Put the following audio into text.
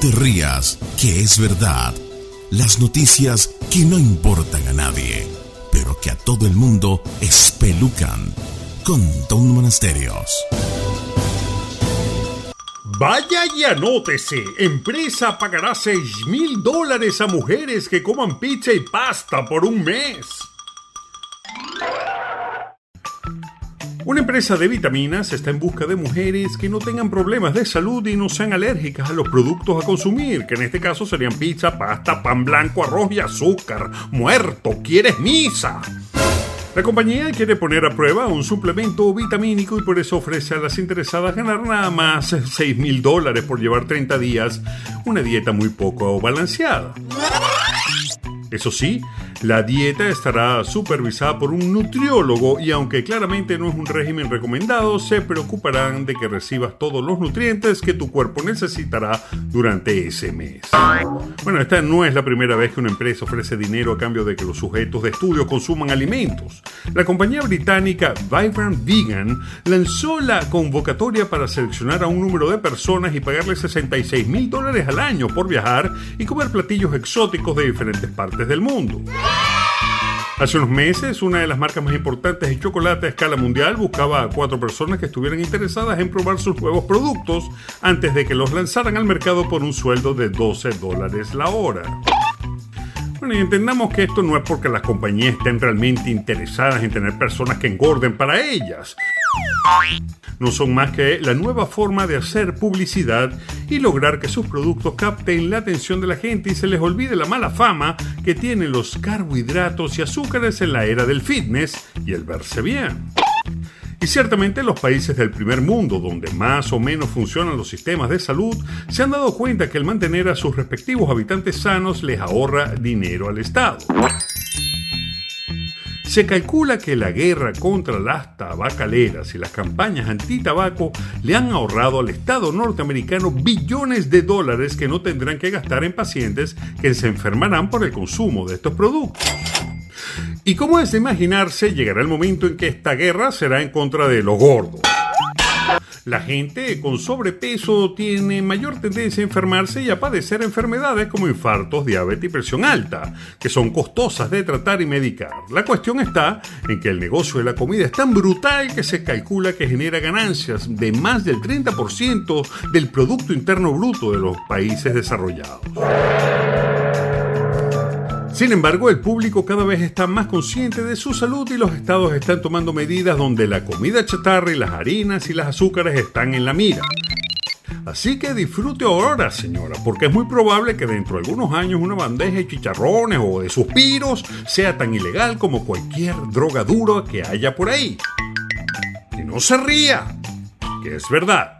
te rías, que es verdad. Las noticias que no importan a nadie, pero que a todo el mundo espelucan. Con Don Monasterios. Vaya y anótese. Empresa pagará 6 mil dólares a mujeres que coman pizza y pasta por un mes. Una empresa de vitaminas está en busca de mujeres que no tengan problemas de salud y no sean alérgicas a los productos a consumir, que en este caso serían pizza, pasta, pan blanco, arroz y azúcar. Muerto, ¿quieres misa? La compañía quiere poner a prueba un suplemento vitamínico y por eso ofrece a las interesadas ganar nada más 6 mil dólares por llevar 30 días una dieta muy poco balanceada. Eso sí, la dieta estará supervisada por un nutriólogo y aunque claramente no es un régimen recomendado, se preocuparán de que recibas todos los nutrientes que tu cuerpo necesitará durante ese mes. Bueno, esta no es la primera vez que una empresa ofrece dinero a cambio de que los sujetos de estudio consuman alimentos. La compañía británica Vibrant Vegan lanzó la convocatoria para seleccionar a un número de personas y pagarles 66 mil dólares al año por viajar y comer platillos exóticos de diferentes partes del mundo. Hace unos meses, una de las marcas más importantes de chocolate a escala mundial buscaba a cuatro personas que estuvieran interesadas en probar sus nuevos productos antes de que los lanzaran al mercado por un sueldo de 12 dólares la hora. Bueno, y entendamos que esto no es porque las compañías estén realmente interesadas en tener personas que engorden para ellas no son más que la nueva forma de hacer publicidad y lograr que sus productos capten la atención de la gente y se les olvide la mala fama que tienen los carbohidratos y azúcares en la era del fitness y el verse bien. Y ciertamente los países del primer mundo, donde más o menos funcionan los sistemas de salud, se han dado cuenta que el mantener a sus respectivos habitantes sanos les ahorra dinero al Estado. Se calcula que la guerra contra las tabacaleras y las campañas anti-tabaco le han ahorrado al Estado norteamericano billones de dólares que no tendrán que gastar en pacientes que se enfermarán por el consumo de estos productos. Y como es de imaginarse, llegará el momento en que esta guerra será en contra de los gordos. La gente con sobrepeso tiene mayor tendencia a enfermarse y a padecer enfermedades como infartos, diabetes y presión alta, que son costosas de tratar y medicar. La cuestión está en que el negocio de la comida es tan brutal que se calcula que genera ganancias de más del 30% del Producto Interno Bruto de los países desarrollados. Sin embargo, el público cada vez está más consciente de su salud y los estados están tomando medidas donde la comida chatarra y las harinas y las azúcares están en la mira. Así que disfrute ahora, señora, porque es muy probable que dentro de algunos años una bandeja de chicharrones o de suspiros sea tan ilegal como cualquier droga dura que haya por ahí. Y no se ría, que es verdad.